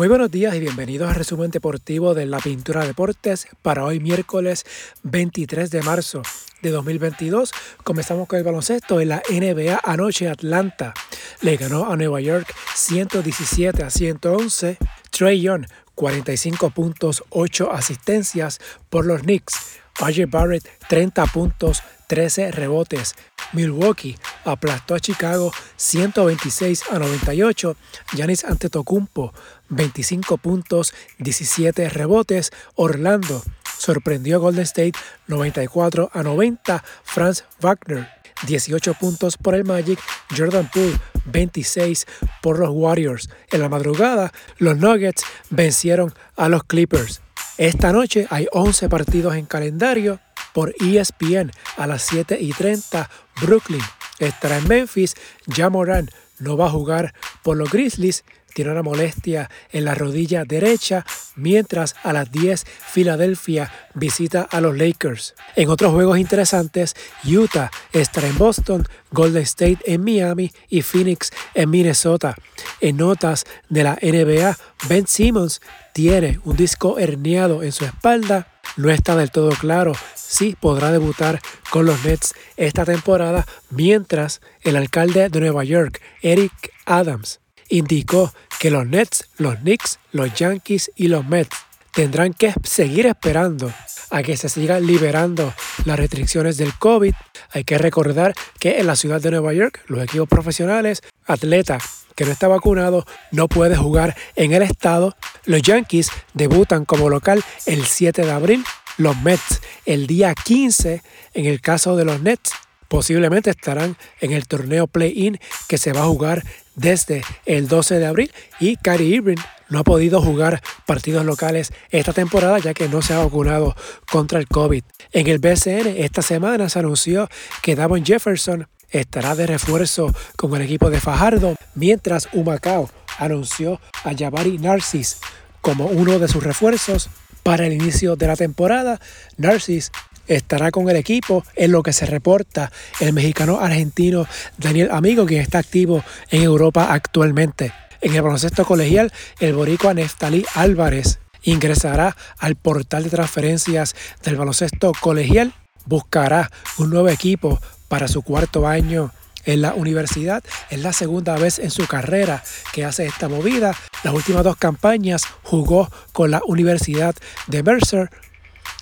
Muy buenos días y bienvenidos al resumen deportivo de la Pintura Deportes para hoy miércoles 23 de marzo de 2022. Comenzamos con el baloncesto en la NBA anoche Atlanta le ganó a Nueva York 117 a 111. Trey Young 45 puntos, 8 asistencias por los Knicks. RJ Barrett 30 puntos, 13 rebotes. Milwaukee aplastó a Chicago 126 a 98. Giannis Antetokounmpo 25 puntos, 17 rebotes. Orlando sorprendió a Golden State 94 a 90. Franz Wagner 18 puntos por el Magic. Jordan Poole 26 por los Warriors. En la madrugada, los Nuggets vencieron a los Clippers. Esta noche hay 11 partidos en calendario por ESPN a las 7 y 30. Brooklyn estará en Memphis. Jamoran no va a jugar por los Grizzlies tiene una molestia en la rodilla derecha, mientras a las 10 Filadelfia visita a los Lakers. En otros juegos interesantes, Utah estará en Boston, Golden State en Miami y Phoenix en Minnesota. En notas de la NBA, Ben Simmons tiene un disco herniado en su espalda. No está del todo claro si podrá debutar con los Nets esta temporada, mientras el alcalde de Nueva York, Eric Adams, indicó que los Nets, los Knicks, los Yankees y los Mets tendrán que seguir esperando a que se sigan liberando las restricciones del COVID. Hay que recordar que en la ciudad de Nueva York los equipos profesionales, atleta que no está vacunado, no puede jugar en el estado. Los Yankees debutan como local el 7 de abril, los Mets el día 15 en el caso de los Nets posiblemente estarán en el torneo play-in que se va a jugar desde el 12 de abril y Kyrie Irving no ha podido jugar partidos locales esta temporada ya que no se ha vacunado contra el COVID. En el BCN esta semana se anunció que Davon Jefferson estará de refuerzo con el equipo de Fajardo, mientras Humacao anunció a Jabari Narcis como uno de sus refuerzos para el inicio de la temporada. Narcis estará con el equipo en lo que se reporta el mexicano argentino Daniel Amigo, quien está activo en Europa actualmente. En el baloncesto colegial, el boricua Neftalí Álvarez ingresará al portal de transferencias del baloncesto colegial, buscará un nuevo equipo para su cuarto año en la universidad. Es la segunda vez en su carrera que hace esta movida. Las últimas dos campañas jugó con la Universidad de Mercer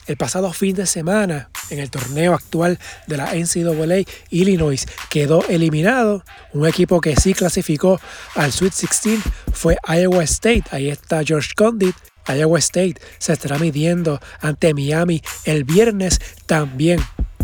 el pasado fin de semana, en el torneo actual de la NCAA, Illinois quedó eliminado. Un equipo que sí clasificó al Sweet 16 fue Iowa State. Ahí está George Condit. Iowa State se estará midiendo ante Miami el viernes también.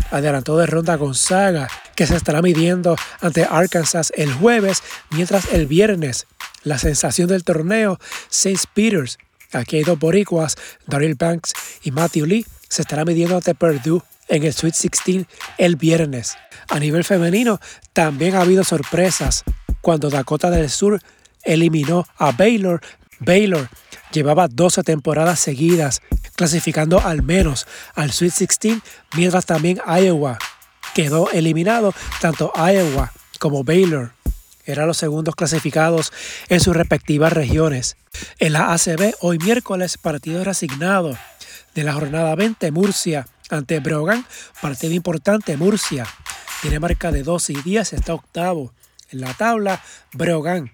Adelantó de ronda Gonzaga, que se estará midiendo ante Arkansas el jueves, mientras el viernes la sensación del torneo, St. Peters. Aquí hay dos boricuas, Daryl Banks y Matthew Lee, se estará midiendo ante Purdue en el Sweet 16 el viernes. A nivel femenino, también ha habido sorpresas cuando Dakota del Sur eliminó a Baylor. Baylor llevaba 12 temporadas seguidas clasificando al menos al Sweet 16, mientras también Iowa quedó eliminado, tanto Iowa como Baylor eran los segundos clasificados en sus respectivas regiones. En la ACB, hoy miércoles, partido resignado de la jornada 20, Murcia ante Brogan, partido importante, Murcia tiene marca de 12 y 10, está octavo en la tabla, Brogan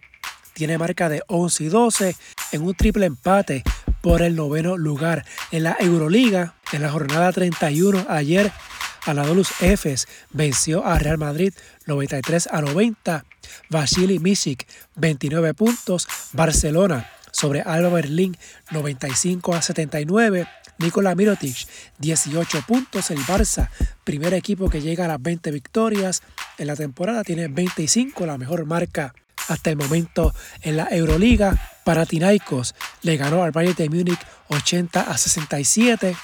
tiene marca de 11 y 12 en un triple empate por el noveno lugar en la Euroliga. En la jornada 31 ayer, Anadolus Efes venció a Real Madrid 93 a 90. Vasily Misic 29 puntos. Barcelona sobre Alba Berlín 95 a 79. Nikola Mirotic, 18 puntos. El Barça, primer equipo que llega a las 20 victorias en la temporada, tiene 25, la mejor marca hasta el momento en la Euroliga. Tinaicos le ganó al Bayern de Múnich 80 a 67.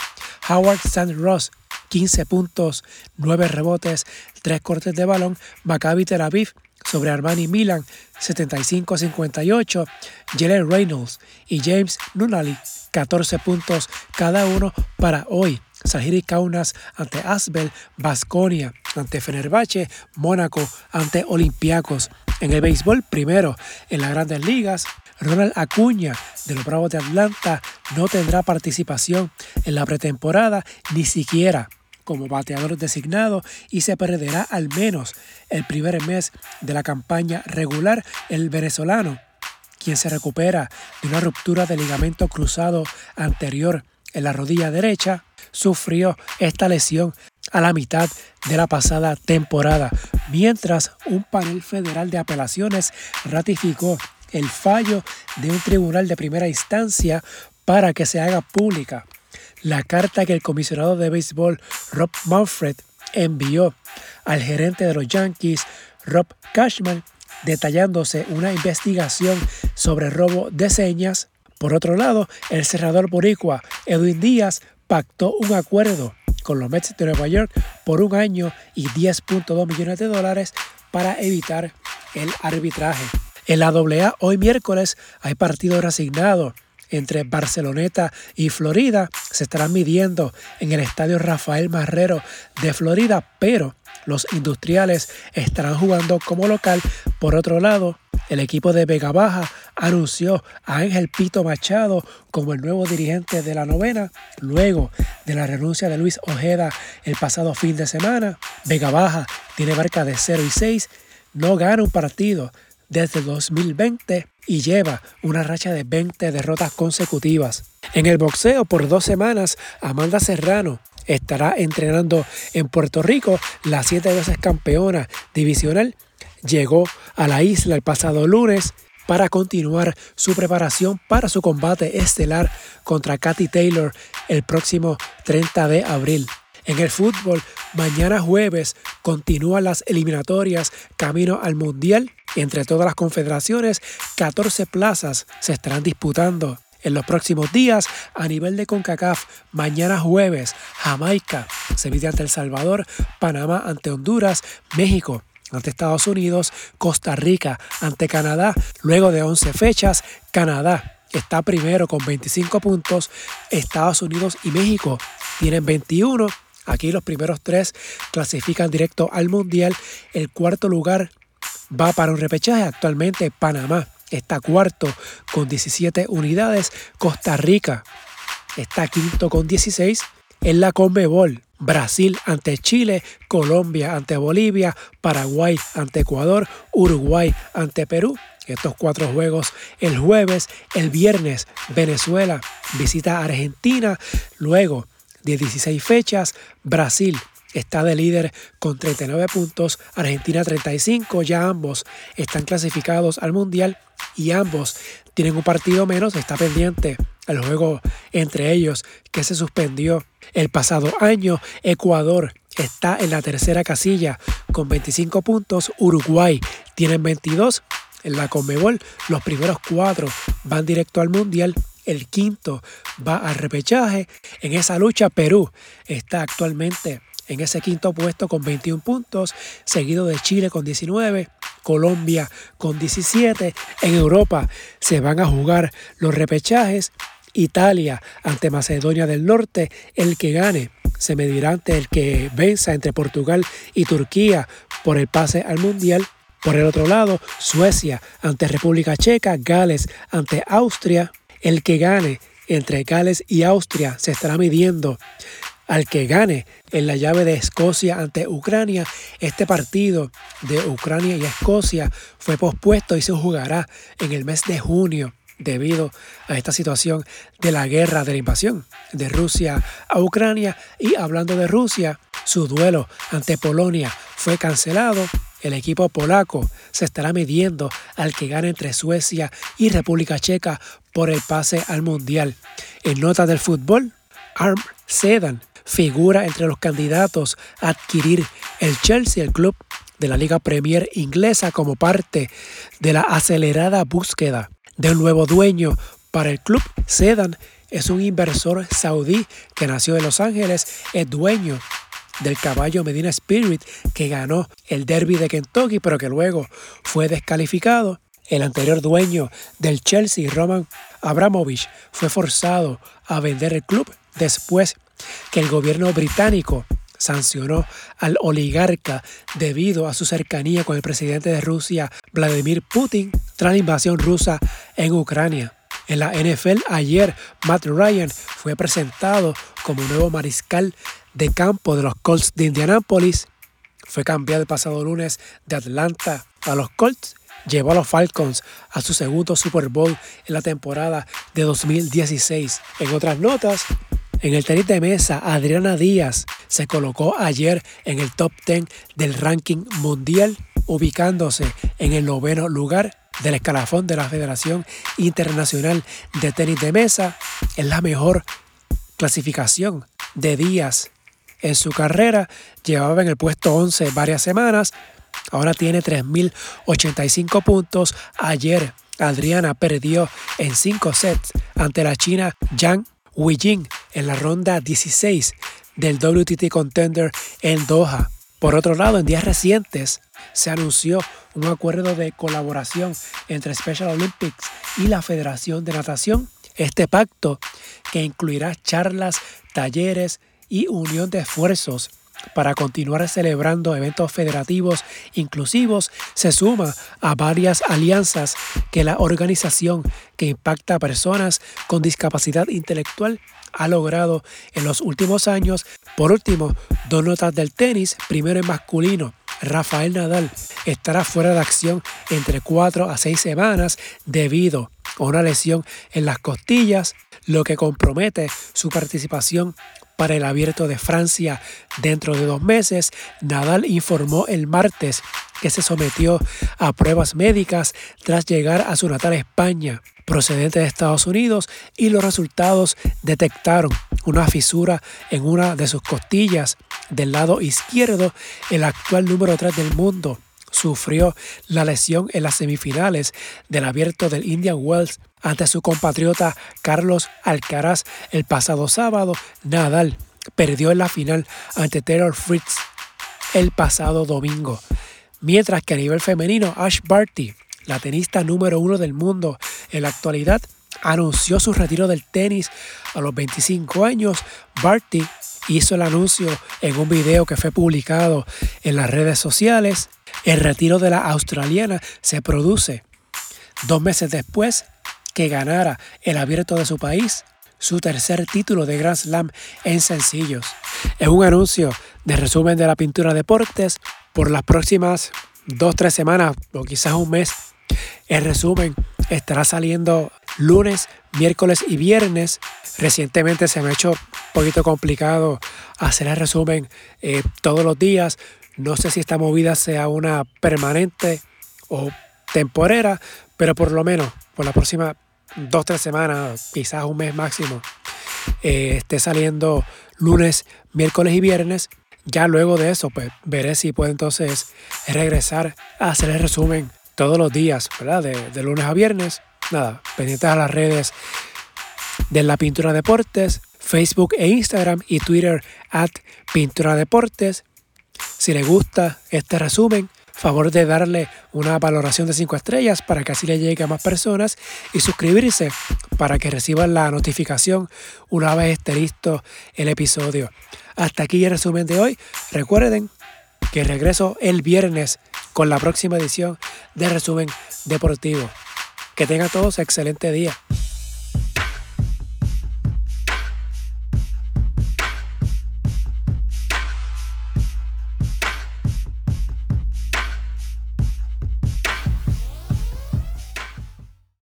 Howard St. Ross 15 puntos, 9 rebotes, 3 cortes de balón. Maccabi Tel Aviv sobre Armani Milan 75 a 58. Jalen Reynolds y James Nunnally 14 puntos cada uno para hoy. Sahiri Kaunas ante Asbel, Basconia ante Fenerbahce, Mónaco ante Olympiacos. En el béisbol, primero en las grandes ligas, Ronald Acuña de los Bravos de Atlanta no tendrá participación en la pretemporada ni siquiera como bateador designado y se perderá al menos el primer mes de la campaña regular el venezolano, quien se recupera de una ruptura de ligamento cruzado anterior en la rodilla derecha, sufrió esta lesión a la mitad de la pasada temporada, mientras un panel federal de apelaciones ratificó el fallo de un tribunal de primera instancia para que se haga pública la carta que el comisionado de béisbol Rob Manfred envió al gerente de los Yankees, Rob Cashman, detallándose una investigación sobre robo de señas. Por otro lado, el cerrador boricua Edwin Díaz pactó un acuerdo con los Mets de Nueva York por un año y 10.2 millones de dólares para evitar el arbitraje. En la AA hoy miércoles hay partido resignado entre Barceloneta y Florida se estarán midiendo en el estadio Rafael Marrero de Florida, pero los industriales estarán jugando como local. Por otro lado, el equipo de Vega Baja anunció a Ángel Pito Machado como el nuevo dirigente de la novena, luego de la renuncia de Luis Ojeda el pasado fin de semana. Vega Baja tiene marca de 0 y 6, no gana un partido desde 2020 y lleva una racha de 20 derrotas consecutivas. En el boxeo por dos semanas, Amanda Serrano estará entrenando en Puerto Rico, la siete veces campeona divisional. Llegó a la isla el pasado lunes para continuar su preparación para su combate estelar contra Katy Taylor el próximo 30 de abril. En el fútbol, mañana jueves continúan las eliminatorias camino al Mundial. Entre todas las confederaciones, 14 plazas se estarán disputando. En los próximos días, a nivel de CONCACAF, mañana jueves, Jamaica se mide ante El Salvador, Panamá ante Honduras, México ante Estados Unidos, Costa Rica ante Canadá. Luego de 11 fechas, Canadá está primero con 25 puntos, Estados Unidos y México tienen 21 Aquí los primeros tres clasifican directo al Mundial. El cuarto lugar va para un repechaje. Actualmente Panamá está cuarto con 17 unidades. Costa Rica está quinto con 16. En la Conmebol, Brasil ante Chile, Colombia ante Bolivia, Paraguay ante Ecuador, Uruguay ante Perú. Estos cuatro juegos el jueves, el viernes Venezuela visita Argentina, luego de 16 fechas. Brasil está de líder con 39 puntos, Argentina 35, ya ambos están clasificados al Mundial y ambos tienen un partido menos, está pendiente el juego entre ellos que se suspendió el pasado año. Ecuador está en la tercera casilla con 25 puntos, Uruguay tiene 22. En la Conmebol, los primeros cuatro van directo al Mundial el quinto va al repechaje. En esa lucha Perú está actualmente en ese quinto puesto con 21 puntos, seguido de Chile con 19, Colombia con 17. En Europa se van a jugar los repechajes. Italia ante Macedonia del Norte, el que gane se medirá ante el que venza entre Portugal y Turquía por el pase al Mundial. Por el otro lado, Suecia ante República Checa, Gales ante Austria, el que gane entre Gales y Austria se estará midiendo al que gane en la llave de Escocia ante Ucrania. Este partido de Ucrania y Escocia fue pospuesto y se jugará en el mes de junio debido a esta situación de la guerra de la invasión de Rusia a Ucrania. Y hablando de Rusia, su duelo ante Polonia fue cancelado el equipo polaco se estará midiendo al que gane entre Suecia y República Checa por el pase al Mundial. En nota del fútbol, Arm Sedan figura entre los candidatos a adquirir el Chelsea, el club de la Liga Premier inglesa, como parte de la acelerada búsqueda de un nuevo dueño para el club. Sedan es un inversor saudí que nació en Los Ángeles, es dueño del caballo Medina Spirit que ganó el derby de Kentucky pero que luego fue descalificado. El anterior dueño del Chelsea, Roman Abramovich, fue forzado a vender el club después que el gobierno británico sancionó al oligarca debido a su cercanía con el presidente de Rusia, Vladimir Putin, tras la invasión rusa en Ucrania. En la NFL ayer, Matt Ryan fue presentado como nuevo mariscal de campo de los Colts de Indianapolis. Fue cambiado el pasado lunes de Atlanta a los Colts. Llevó a los Falcons a su segundo Super Bowl en la temporada de 2016. En otras notas, en el tenis de mesa, Adriana Díaz se colocó ayer en el top 10 del ranking mundial, ubicándose en el noveno lugar del escalafón de la Federación Internacional de Tenis de Mesa. Es la mejor clasificación de Díaz en su carrera. Llevaba en el puesto 11 varias semanas. Ahora tiene 3.085 puntos. Ayer Adriana perdió en 5 sets ante la china Yang Weijing en la ronda 16 del WTT Contender en Doha. Por otro lado, en días recientes se anunció un acuerdo de colaboración entre Special Olympics y la Federación de Natación. Este pacto, que incluirá charlas, talleres y unión de esfuerzos para continuar celebrando eventos federativos inclusivos, se suma a varias alianzas que la organización que impacta a personas con discapacidad intelectual ha logrado en los últimos años. Por último, dos notas del tenis, primero en masculino. Rafael Nadal estará fuera de acción entre 4 a 6 semanas debido a una lesión en las costillas, lo que compromete su participación para el abierto de Francia dentro de dos meses. Nadal informó el martes que se sometió a pruebas médicas tras llegar a su natal España procedente de Estados Unidos y los resultados detectaron una fisura en una de sus costillas del lado izquierdo. El actual número 3 del mundo sufrió la lesión en las semifinales del abierto del Indian Wells ante su compatriota Carlos Alcaraz el pasado sábado. Nadal perdió en la final ante Taylor Fritz el pasado domingo. Mientras que a nivel femenino, Ash Barty la tenista número uno del mundo en la actualidad, anunció su retiro del tenis a los 25 años. Barty hizo el anuncio en un video que fue publicado en las redes sociales. El retiro de la australiana se produce dos meses después que ganara el abierto de su país, su tercer título de Grand Slam en sencillos. Es un anuncio de resumen de la pintura deportes por las próximas dos, tres semanas o quizás un mes el resumen estará saliendo lunes, miércoles y viernes. Recientemente se me ha hecho un poquito complicado hacer el resumen eh, todos los días. No sé si esta movida sea una permanente o temporera, pero por lo menos por la próxima dos, tres semanas, quizás un mes máximo, eh, esté saliendo lunes, miércoles y viernes. Ya luego de eso, pues veré si puedo entonces regresar a hacer el resumen todos los días, ¿verdad? De, lunes a viernes. Nada, pendientes a las redes de la Pintura Deportes, Facebook e Instagram y Twitter at Pintura Deportes. Si le gusta este resumen, favor de darle una valoración de 5 estrellas para que así le llegue a más personas y suscribirse para que reciban la notificación una vez esté listo el episodio. Hasta aquí el resumen de hoy. Recuerden que regreso el viernes con la próxima edición de Resumen Deportivo. Que tengan todos excelente día.